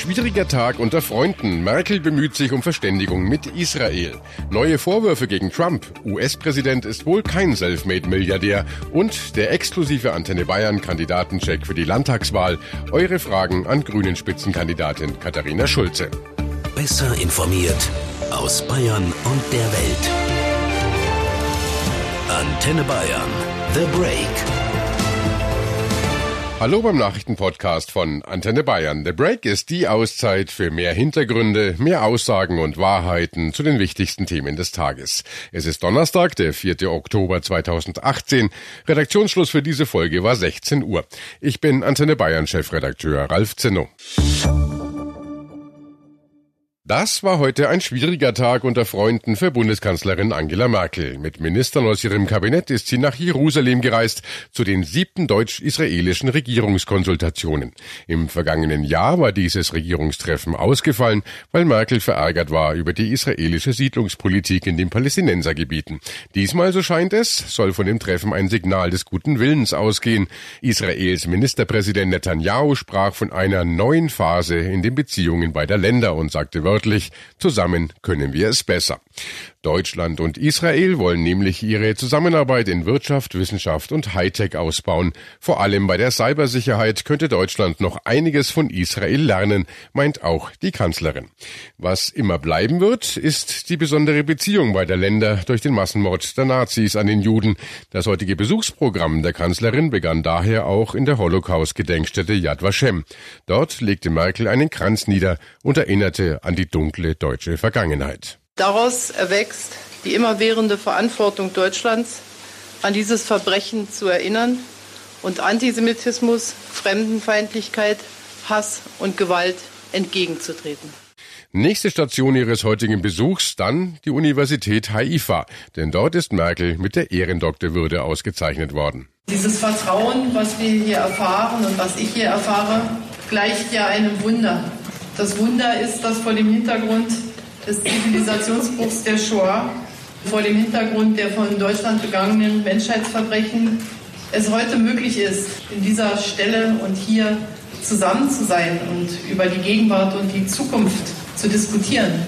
Schwieriger Tag unter Freunden. Merkel bemüht sich um Verständigung mit Israel. Neue Vorwürfe gegen Trump. US-Präsident ist wohl kein Selfmade-Milliardär. Und der exklusive Antenne Bayern-Kandidatencheck für die Landtagswahl. Eure Fragen an Grünen Spitzenkandidatin Katharina Schulze. Besser informiert aus Bayern und der Welt. Antenne Bayern. The Break. Hallo beim Nachrichtenpodcast von Antenne Bayern. The Break ist die Auszeit für mehr Hintergründe, mehr Aussagen und Wahrheiten zu den wichtigsten Themen des Tages. Es ist Donnerstag, der 4. Oktober 2018. Redaktionsschluss für diese Folge war 16 Uhr. Ich bin Antenne Bayern Chefredakteur Ralf Zinno. Das war heute ein schwieriger Tag unter Freunden für Bundeskanzlerin Angela Merkel. Mit Ministern aus ihrem Kabinett ist sie nach Jerusalem gereist zu den siebten deutsch-israelischen Regierungskonsultationen. Im vergangenen Jahr war dieses Regierungstreffen ausgefallen, weil Merkel verärgert war über die israelische Siedlungspolitik in den Palästinensergebieten. Diesmal, so scheint es, soll von dem Treffen ein Signal des guten Willens ausgehen. Israels Ministerpräsident Netanyahu sprach von einer neuen Phase in den Beziehungen beider Länder und sagte wörtlich, zusammen können wir es besser. Deutschland und Israel wollen nämlich ihre Zusammenarbeit in Wirtschaft, Wissenschaft und Hightech ausbauen. Vor allem bei der Cybersicherheit könnte Deutschland noch einiges von Israel lernen, meint auch die Kanzlerin. Was immer bleiben wird, ist die besondere Beziehung beider Länder durch den Massenmord der Nazis an den Juden. Das heutige Besuchsprogramm der Kanzlerin begann daher auch in der Holocaust-Gedenkstätte Yad Vashem. Dort legte Merkel einen Kranz nieder und erinnerte an die dunkle deutsche Vergangenheit. Daraus erwächst die immerwährende Verantwortung Deutschlands, an dieses Verbrechen zu erinnern und Antisemitismus, Fremdenfeindlichkeit, Hass und Gewalt entgegenzutreten. Nächste Station ihres heutigen Besuchs dann die Universität Haifa, denn dort ist Merkel mit der Ehrendoktorwürde ausgezeichnet worden. Dieses Vertrauen, was wir hier erfahren und was ich hier erfahre, gleicht ja einem Wunder. Das Wunder ist, dass vor dem Hintergrund des Zivilisationsbruchs der Shoah, vor dem Hintergrund der von Deutschland begangenen Menschheitsverbrechen, es heute möglich ist, in dieser Stelle und hier zusammen zu sein und über die Gegenwart und die Zukunft zu diskutieren.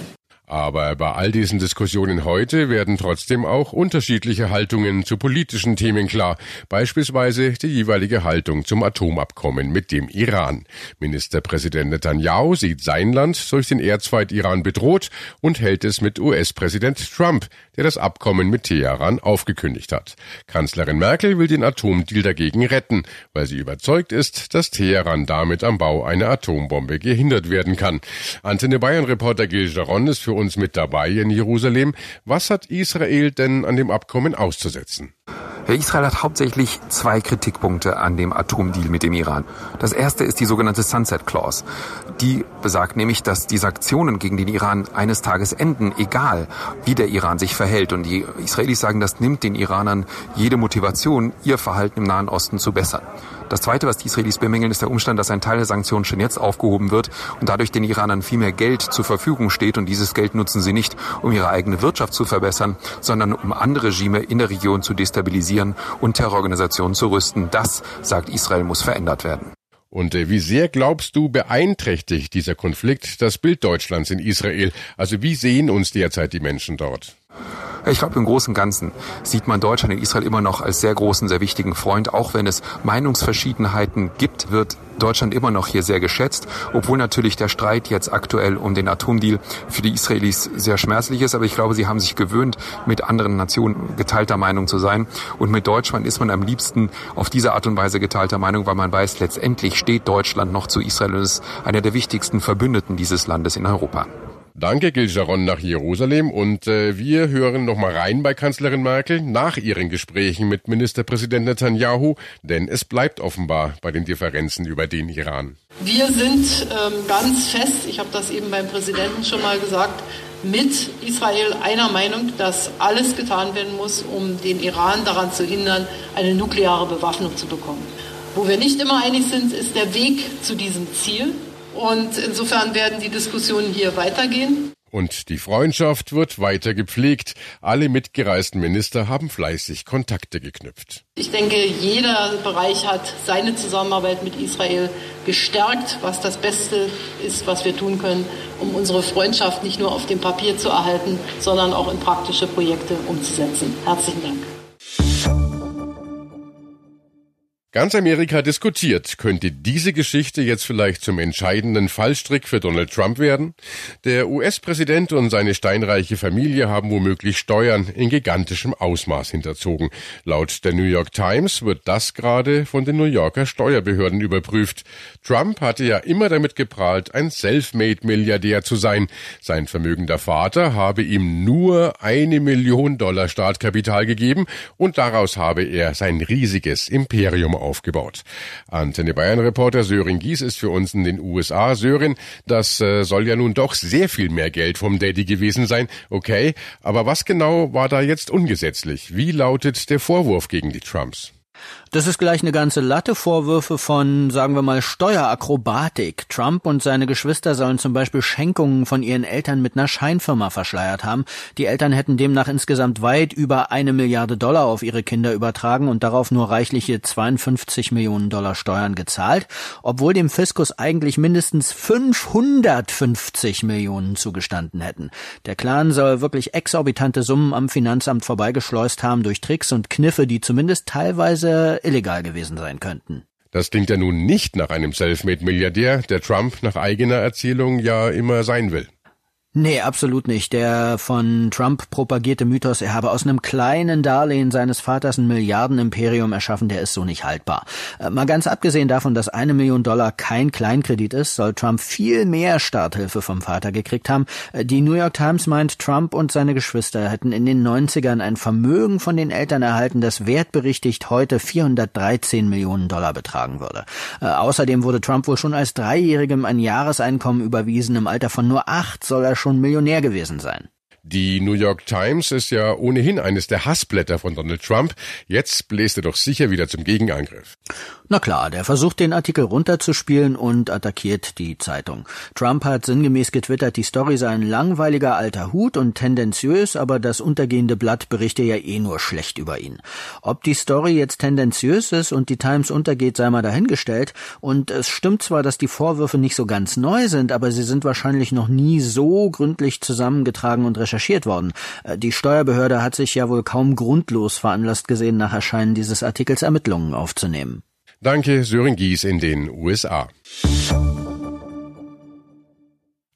Aber bei all diesen Diskussionen heute werden trotzdem auch unterschiedliche Haltungen zu politischen Themen klar, beispielsweise die jeweilige Haltung zum Atomabkommen mit dem Iran. Ministerpräsident Netanyahu sieht sein Land durch den Erzfeind Iran bedroht und hält es mit US-Präsident Trump, der das Abkommen mit Teheran aufgekündigt hat. Kanzlerin Merkel will den Atomdeal dagegen retten, weil sie überzeugt ist, dass Teheran damit am Bau einer Atombombe gehindert werden kann. Antenne Bayern Reporter Gil Jaron ist für uns mit dabei in Jerusalem. Was hat Israel denn an dem Abkommen auszusetzen? Israel hat hauptsächlich zwei Kritikpunkte an dem Atomdeal mit dem Iran. Das erste ist die sogenannte Sunset Clause. Die besagt nämlich, dass die Sanktionen gegen den Iran eines Tages enden, egal wie der Iran sich verhält. Und die Israelis sagen, das nimmt den Iranern jede Motivation, ihr Verhalten im Nahen Osten zu bessern. Das Zweite, was die Israelis bemängeln, ist der Umstand, dass ein Teil der Sanktionen schon jetzt aufgehoben wird und dadurch den Iranern viel mehr Geld zur Verfügung steht. Und dieses Geld nutzen sie nicht, um ihre eigene Wirtschaft zu verbessern, sondern um andere Regime in der Region zu destabilisieren und Terrororganisationen zu rüsten. Das, sagt Israel, muss verändert werden. Und äh, wie sehr glaubst du beeinträchtigt dieser Konflikt das Bild Deutschlands in Israel? Also wie sehen uns derzeit die Menschen dort? Ich glaube, im Großen und Ganzen sieht man Deutschland und Israel immer noch als sehr großen, sehr wichtigen Freund. Auch wenn es Meinungsverschiedenheiten gibt, wird Deutschland immer noch hier sehr geschätzt, obwohl natürlich der Streit jetzt aktuell um den Atomdeal für die Israelis sehr schmerzlich ist. Aber ich glaube, sie haben sich gewöhnt, mit anderen Nationen geteilter Meinung zu sein. Und mit Deutschland ist man am liebsten auf diese Art und Weise geteilter Meinung, weil man weiß, letztendlich steht Deutschland noch zu Israel und ist einer der wichtigsten Verbündeten dieses Landes in Europa. Danke, Giljaron nach Jerusalem. Und äh, wir hören noch mal rein bei Kanzlerin Merkel nach ihren Gesprächen mit Ministerpräsident Netanyahu, denn es bleibt offenbar bei den Differenzen über den Iran. Wir sind ähm, ganz fest, ich habe das eben beim Präsidenten schon mal gesagt, mit Israel einer Meinung, dass alles getan werden muss, um den Iran daran zu hindern, eine nukleare Bewaffnung zu bekommen. Wo wir nicht immer einig sind, ist der Weg zu diesem Ziel. Und insofern werden die Diskussionen hier weitergehen. Und die Freundschaft wird weiter gepflegt. Alle mitgereisten Minister haben fleißig Kontakte geknüpft. Ich denke, jeder Bereich hat seine Zusammenarbeit mit Israel gestärkt, was das Beste ist, was wir tun können, um unsere Freundschaft nicht nur auf dem Papier zu erhalten, sondern auch in praktische Projekte umzusetzen. Herzlichen Dank. Ganz Amerika diskutiert, könnte diese Geschichte jetzt vielleicht zum entscheidenden Fallstrick für Donald Trump werden? Der US-Präsident und seine steinreiche Familie haben womöglich Steuern in gigantischem Ausmaß hinterzogen. Laut der New York Times wird das gerade von den New Yorker Steuerbehörden überprüft. Trump hatte ja immer damit geprahlt, ein Selfmade-Milliardär zu sein. Sein vermögender Vater habe ihm nur eine Million Dollar Startkapital gegeben und daraus habe er sein riesiges Imperium aufgebaut. Antenne Bayern Reporter Sören Gies ist für uns in den USA. Sören, das äh, soll ja nun doch sehr viel mehr Geld vom Daddy gewesen sein. Okay, aber was genau war da jetzt ungesetzlich? Wie lautet der Vorwurf gegen die Trumps? Das ist gleich eine ganze Latte Vorwürfe von, sagen wir mal, Steuerakrobatik. Trump und seine Geschwister sollen zum Beispiel Schenkungen von ihren Eltern mit einer Scheinfirma verschleiert haben. Die Eltern hätten demnach insgesamt weit über eine Milliarde Dollar auf ihre Kinder übertragen und darauf nur reichliche 52 Millionen Dollar Steuern gezahlt, obwohl dem Fiskus eigentlich mindestens 550 Millionen zugestanden hätten. Der Clan soll wirklich exorbitante Summen am Finanzamt vorbeigeschleust haben durch Tricks und Kniffe, die zumindest teilweise illegal gewesen sein könnten. Das klingt ja nun nicht nach einem Selfmade-Milliardär, der Trump nach eigener Erzählung ja immer sein will. Nee, absolut nicht. Der von Trump propagierte Mythos, er habe aus einem kleinen Darlehen seines Vaters ein Milliardenimperium erschaffen, der ist so nicht haltbar. Äh, mal ganz abgesehen davon, dass eine Million Dollar kein Kleinkredit ist, soll Trump viel mehr Starthilfe vom Vater gekriegt haben. Äh, die New York Times meint, Trump und seine Geschwister hätten in den 90ern ein Vermögen von den Eltern erhalten, das wertberichtigt heute 413 Millionen Dollar betragen würde. Äh, außerdem wurde Trump wohl schon als Dreijährigem ein Jahreseinkommen überwiesen. Im Alter von nur acht soll er schon Millionär gewesen sein. Die New York Times ist ja ohnehin eines der Hassblätter von Donald Trump. Jetzt bläst er doch sicher wieder zum Gegenangriff. Na klar, der versucht den Artikel runterzuspielen und attackiert die Zeitung. Trump hat sinngemäß getwittert, die Story sei ein langweiliger alter Hut und tendenziös, aber das untergehende Blatt berichte ja eh nur schlecht über ihn. Ob die Story jetzt tendenziös ist und die Times untergeht, sei mal dahingestellt. Und es stimmt zwar, dass die Vorwürfe nicht so ganz neu sind, aber sie sind wahrscheinlich noch nie so gründlich zusammengetragen und recherchiert recherchiert worden. Äh, die Steuerbehörde hat sich ja wohl kaum grundlos veranlasst gesehen, nach Erscheinen dieses Artikels Ermittlungen aufzunehmen. Danke, Sören Gies in den USA.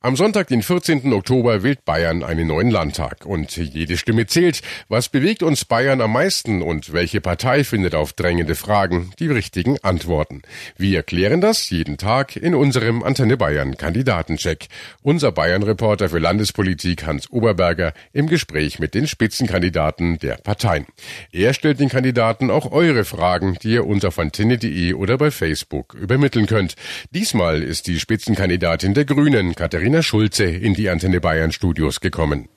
Am Sonntag, den 14. Oktober, wählt Bayern einen neuen Landtag. Und jede Stimme zählt. Was bewegt uns Bayern am meisten und welche Partei findet auf drängende Fragen die richtigen Antworten? Wir erklären das jeden Tag in unserem Antenne Bayern Kandidatencheck. Unser Bayern-Reporter für Landespolitik Hans Oberberger im Gespräch mit den Spitzenkandidaten der Parteien. Er stellt den Kandidaten auch eure Fragen, die ihr uns auf antenne.de oder bei Facebook übermitteln könnt. Diesmal ist die Spitzenkandidatin der Grünen, Katharina Rainer Schulze in die Antenne Bayern Studios gekommen.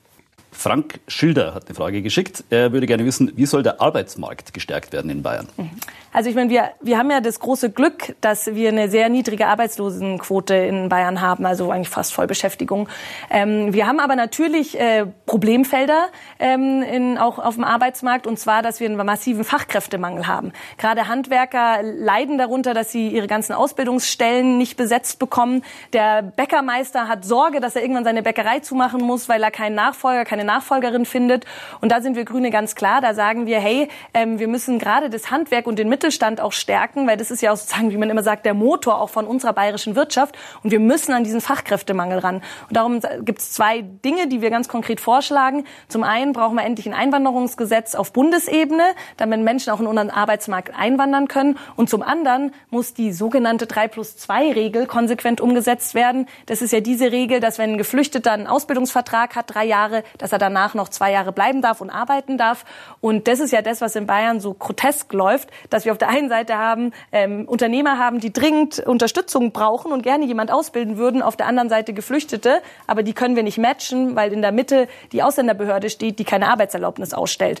Frank Schilder hat eine Frage geschickt. Er würde gerne wissen, wie soll der Arbeitsmarkt gestärkt werden in Bayern? Mhm. Also ich meine, wir, wir haben ja das große Glück, dass wir eine sehr niedrige Arbeitslosenquote in Bayern haben, also eigentlich fast Vollbeschäftigung. Ähm, wir haben aber natürlich äh, Problemfelder ähm, in, auch auf dem Arbeitsmarkt, und zwar, dass wir einen massiven Fachkräftemangel haben. Gerade Handwerker leiden darunter, dass sie ihre ganzen Ausbildungsstellen nicht besetzt bekommen. Der Bäckermeister hat Sorge, dass er irgendwann seine Bäckerei zumachen muss, weil er keinen Nachfolger, keine Nachfolgerin findet. Und da sind wir Grüne ganz klar. Da sagen wir, hey, ähm, wir müssen gerade das Handwerk und den Mittelstand auch stärken, weil das ist ja auch sozusagen, wie man immer sagt, der Motor auch von unserer bayerischen Wirtschaft. Und wir müssen an diesen Fachkräftemangel ran. Und darum gibt es zwei Dinge, die wir ganz konkret vorschlagen. Zum einen brauchen wir endlich ein Einwanderungsgesetz auf Bundesebene, damit Menschen auch in unseren Arbeitsmarkt einwandern können. Und zum anderen muss die sogenannte 3 plus 2 Regel konsequent umgesetzt werden. Das ist ja diese Regel, dass wenn ein Geflüchteter einen Ausbildungsvertrag hat, drei Jahre, dass er danach noch zwei Jahre bleiben darf und arbeiten darf. Und das ist ja das, was in Bayern so grotesk läuft, dass wir auf der einen Seite haben ähm, Unternehmer haben, die dringend Unterstützung brauchen und gerne jemand ausbilden würden, auf der anderen Seite Geflüchtete, aber die können wir nicht matchen, weil in der Mitte die Ausländerbehörde steht, die keine Arbeitserlaubnis ausstellt.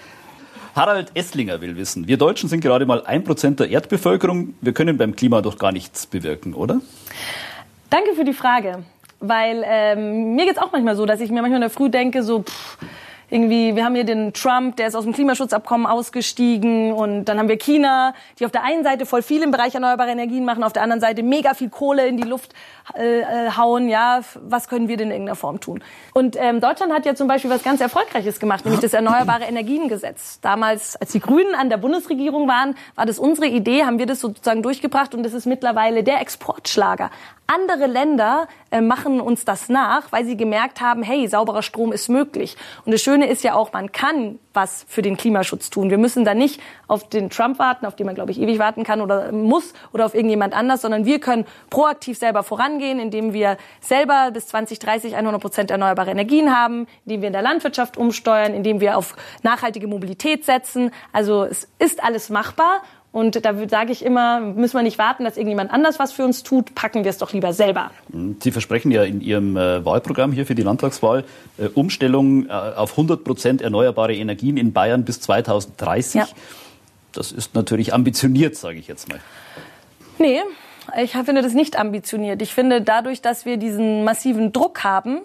Harald Esslinger will wissen, wir Deutschen sind gerade mal ein Prozent der Erdbevölkerung. Wir können beim Klima doch gar nichts bewirken, oder? Danke für die Frage. Weil ähm, mir geht's auch manchmal so, dass ich mir manchmal in der Früh denke, so pff, irgendwie, wir haben hier den Trump, der ist aus dem Klimaschutzabkommen ausgestiegen und dann haben wir China, die auf der einen Seite voll viel im Bereich erneuerbare Energien machen, auf der anderen Seite mega viel Kohle in die Luft äh, äh hauen. Ja, was können wir denn in irgendeiner Form tun? Und ähm, Deutschland hat ja zum Beispiel was ganz Erfolgreiches gemacht, nämlich das Erneuerbare Energiengesetz. Damals, als die Grünen an der Bundesregierung waren, war das unsere Idee, haben wir das sozusagen durchgebracht und das ist mittlerweile der Exportschlager. Andere Länder äh, machen uns das nach, weil sie gemerkt haben, hey, sauberer Strom ist möglich. Und das Schöne ist ja auch, man kann was für den Klimaschutz tun. Wir müssen da nicht auf den Trump warten, auf den man, glaube ich, ewig warten kann oder muss oder auf irgendjemand anders, sondern wir können proaktiv selber vorangehen, indem wir selber bis 2030 100 Prozent erneuerbare Energien haben, indem wir in der Landwirtschaft umsteuern, indem wir auf nachhaltige Mobilität setzen. Also es ist alles machbar und da sage ich immer, müssen wir nicht warten, dass irgendjemand anders was für uns tut, packen wir es doch lieber selber. Sie versprechen ja in Ihrem äh, Wahlprogramm hier für die Landtagswahl äh, Umstellung äh, auf 100 Prozent erneuerbare Energien in Bayern bis 2030. Ja. Das ist natürlich ambitioniert, sage ich jetzt mal. Nee, ich finde das nicht ambitioniert. Ich finde dadurch, dass wir diesen massiven Druck haben,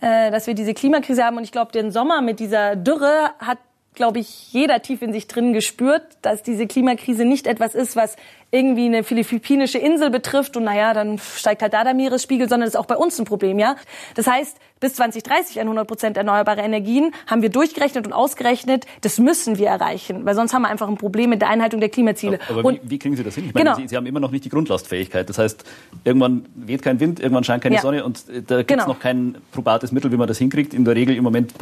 dass wir diese Klimakrise haben und ich glaube, den Sommer mit dieser Dürre hat glaube ich, jeder tief in sich drin gespürt, dass diese Klimakrise nicht etwas ist, was irgendwie eine philippinische Insel betrifft und naja, dann steigt halt da der Meeresspiegel, sondern das ist auch bei uns ein Problem, ja. Das heißt, bis 2030 100 Prozent erneuerbare Energien haben wir durchgerechnet und ausgerechnet, das müssen wir erreichen, weil sonst haben wir einfach ein Problem mit der Einhaltung der Klimaziele. Aber, und, wie, wie, kriegen Sie das hin? Ich meine, genau. Sie, Sie, haben immer noch nicht die Grundlastfähigkeit. Das heißt, irgendwann weht kein Wind, irgendwann scheint keine ja. Sonne und äh, da gibt es genau. noch kein probates Mittel, wie man das hinkriegt. In der Regel im Moment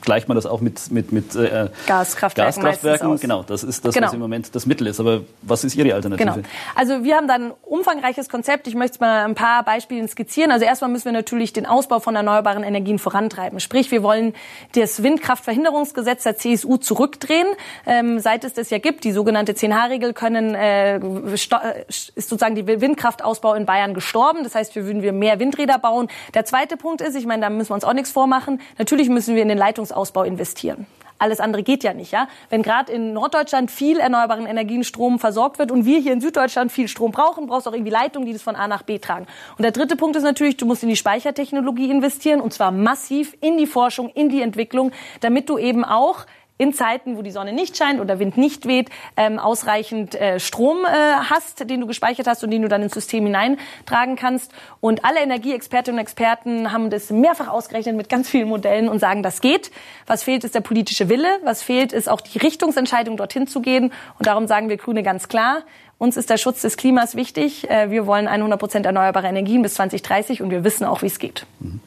gleicht man das auch mit, mit, mit äh, Gaskraftwerken. Gaskraftwerken. Genau, das ist das, genau. was im Moment das Mittel ist. Aber was ist Ihre Alternative? Genau. Also wir haben da ein umfangreiches Konzept. Ich möchte es mal ein paar Beispielen skizzieren. Also erstmal müssen wir natürlich den Ausbau von erneuerbaren Energien vorantreiben. Sprich, wir wollen das Windkraftverhinderungsgesetz der CSU zurückdrehen. Ähm, seit es das ja gibt, die sogenannte 10H-Regel, können äh, ist sozusagen die Windkraftausbau in Bayern gestorben. Das heißt, wir würden wir mehr Windräder bauen. Der zweite Punkt ist, ich meine, da müssen wir uns auch nichts vormachen. Natürlich müssen wir in den Leitungsausbau investieren. Alles andere geht ja nicht, ja. Wenn gerade in Norddeutschland viel erneuerbaren Energienstrom versorgt wird und wir hier in Süddeutschland viel Strom brauchen, brauchst du auch irgendwie Leitungen, die das von A nach B tragen. Und der dritte Punkt ist natürlich, du musst in die Speichertechnologie investieren und zwar massiv in die Forschung, in die Entwicklung, damit du eben auch in Zeiten, wo die Sonne nicht scheint oder Wind nicht weht, ähm, ausreichend äh, Strom äh, hast, den du gespeichert hast und den du dann ins System hineintragen kannst. Und alle Energieexpertinnen und Experten haben das mehrfach ausgerechnet mit ganz vielen Modellen und sagen, das geht. Was fehlt, ist der politische Wille. Was fehlt, ist auch die Richtungsentscheidung, dorthin zu gehen. Und darum sagen wir Grüne ganz klar, uns ist der Schutz des Klimas wichtig. Äh, wir wollen 100 Prozent erneuerbare Energien bis 2030 und wir wissen auch, wie es geht. Mhm.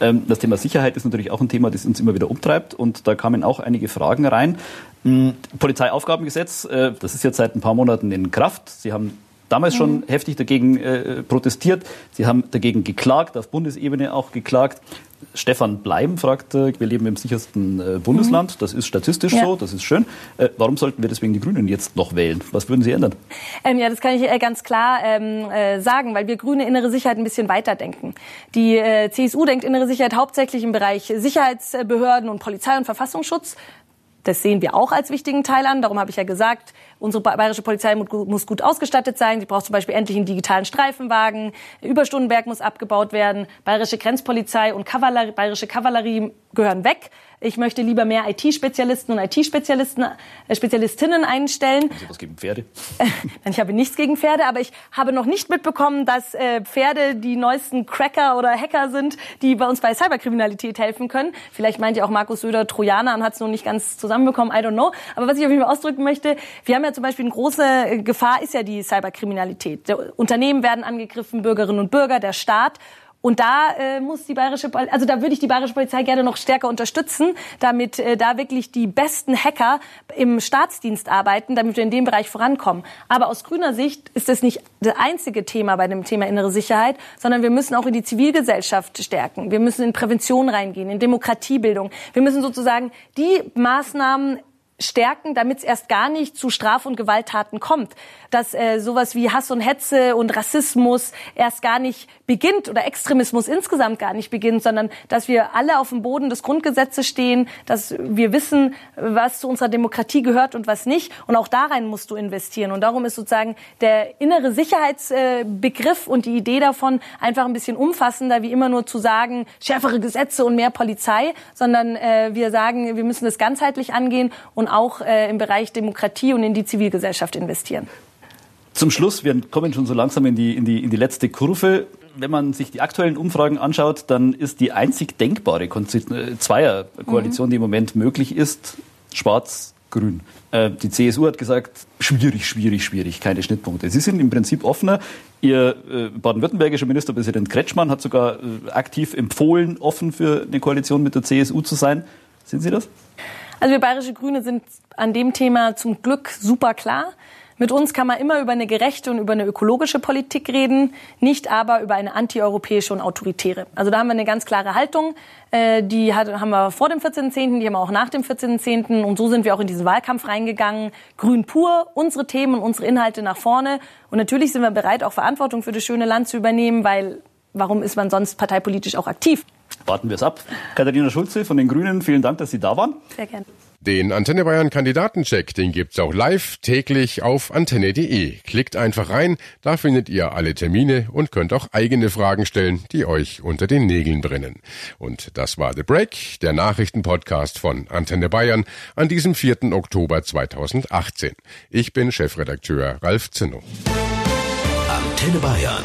Ähm, das Thema Sicherheit ist natürlich auch ein Thema, das uns immer wieder umtreibt und da kamen auch einige Fragen rein. Mhm. Polizeiaufgabengesetz, äh, das ist jetzt seit ein paar Monaten in Kraft. Sie haben damals schon mhm. heftig dagegen äh, protestiert. Sie haben dagegen geklagt, auf Bundesebene auch geklagt. Stefan Bleim fragt, äh, wir leben im sichersten äh, Bundesland. Mhm. Das ist statistisch ja. so, das ist schön. Äh, warum sollten wir deswegen die Grünen jetzt noch wählen? Was würden Sie ändern? Ähm, ja, das kann ich äh, ganz klar ähm, äh, sagen, weil wir Grüne innere Sicherheit ein bisschen weiterdenken. Die CSU denkt innere Sicherheit hauptsächlich im Bereich Sicherheitsbehörden und Polizei und Verfassungsschutz. Das sehen wir auch als wichtigen Teil an. Darum habe ich ja gesagt, unsere bayerische Polizei muss gut ausgestattet sein. Sie braucht zum Beispiel endlich einen digitalen Streifenwagen. Überstundenberg muss abgebaut werden. Bayerische Grenzpolizei und Kavallerie, bayerische Kavallerie gehören weg. Ich möchte lieber mehr IT-Spezialisten und IT-Spezialisten, äh, Spezialistinnen einstellen. Sie was gegen Pferde? ich habe nichts gegen Pferde, aber ich habe noch nicht mitbekommen, dass äh, Pferde die neuesten Cracker oder Hacker sind, die bei uns bei Cyberkriminalität helfen können. Vielleicht meint ja auch Markus Söder Trojaner und hat es noch nicht ganz zusammenbekommen, I don't know. Aber was ich auf jeden Fall ausdrücken möchte, wir haben ja zum Beispiel eine große Gefahr, ist ja die Cyberkriminalität. Unternehmen werden angegriffen, Bürgerinnen und Bürger, der Staat. Und da äh, muss die bayerische, also da würde ich die bayerische Polizei gerne noch stärker unterstützen, damit äh, da wirklich die besten Hacker im Staatsdienst arbeiten, damit wir in dem Bereich vorankommen. Aber aus grüner Sicht ist das nicht das einzige Thema bei dem Thema innere Sicherheit, sondern wir müssen auch in die Zivilgesellschaft stärken. Wir müssen in Prävention reingehen, in Demokratiebildung. Wir müssen sozusagen die Maßnahmen stärken, damit es erst gar nicht zu Straf- und Gewalttaten kommt. Dass äh, sowas wie Hass und Hetze und Rassismus erst gar nicht beginnt oder Extremismus insgesamt gar nicht beginnt, sondern dass wir alle auf dem Boden des Grundgesetzes stehen, dass wir wissen, was zu unserer Demokratie gehört und was nicht. Und auch darein musst du investieren. Und darum ist sozusagen der innere Sicherheitsbegriff und die Idee davon einfach ein bisschen umfassender, wie immer nur zu sagen, schärfere Gesetze und mehr Polizei, sondern äh, wir sagen, wir müssen das ganzheitlich angehen und auch äh, im Bereich Demokratie und in die Zivilgesellschaft investieren. Zum Schluss, wir kommen schon so langsam in die, in die, in die letzte Kurve. Wenn man sich die aktuellen Umfragen anschaut, dann ist die einzig denkbare äh, Zweierkoalition, mhm. die im Moment möglich ist, schwarz-grün. Äh, die CSU hat gesagt, schwierig, schwierig, schwierig, keine Schnittpunkte. Sie sind im Prinzip offener. Ihr äh, baden-württembergischer Ministerpräsident Kretschmann hat sogar äh, aktiv empfohlen, offen für eine Koalition mit der CSU zu sein. Sind Sie das? Also wir Bayerische Grüne sind an dem Thema zum Glück super klar. Mit uns kann man immer über eine gerechte und über eine ökologische Politik reden, nicht aber über eine antieuropäische und autoritäre. Also da haben wir eine ganz klare Haltung. Äh, die haben wir vor dem 14.10., die haben wir auch nach dem 14.10. Und so sind wir auch in diesen Wahlkampf reingegangen. Grün pur, unsere Themen und unsere Inhalte nach vorne. Und natürlich sind wir bereit, auch Verantwortung für das schöne Land zu übernehmen, weil warum ist man sonst parteipolitisch auch aktiv? Warten wir es ab. Katharina Schulze von den Grünen, vielen Dank, dass Sie da waren. Sehr gerne. Den Antenne Bayern Kandidatencheck, den gibt's auch live täglich auf antenne.de. Klickt einfach rein, da findet ihr alle Termine und könnt auch eigene Fragen stellen, die euch unter den Nägeln brennen. Und das war The Break, der Nachrichtenpodcast von Antenne Bayern an diesem 4. Oktober 2018. Ich bin Chefredakteur Ralf Zinno. Antenne Bayern.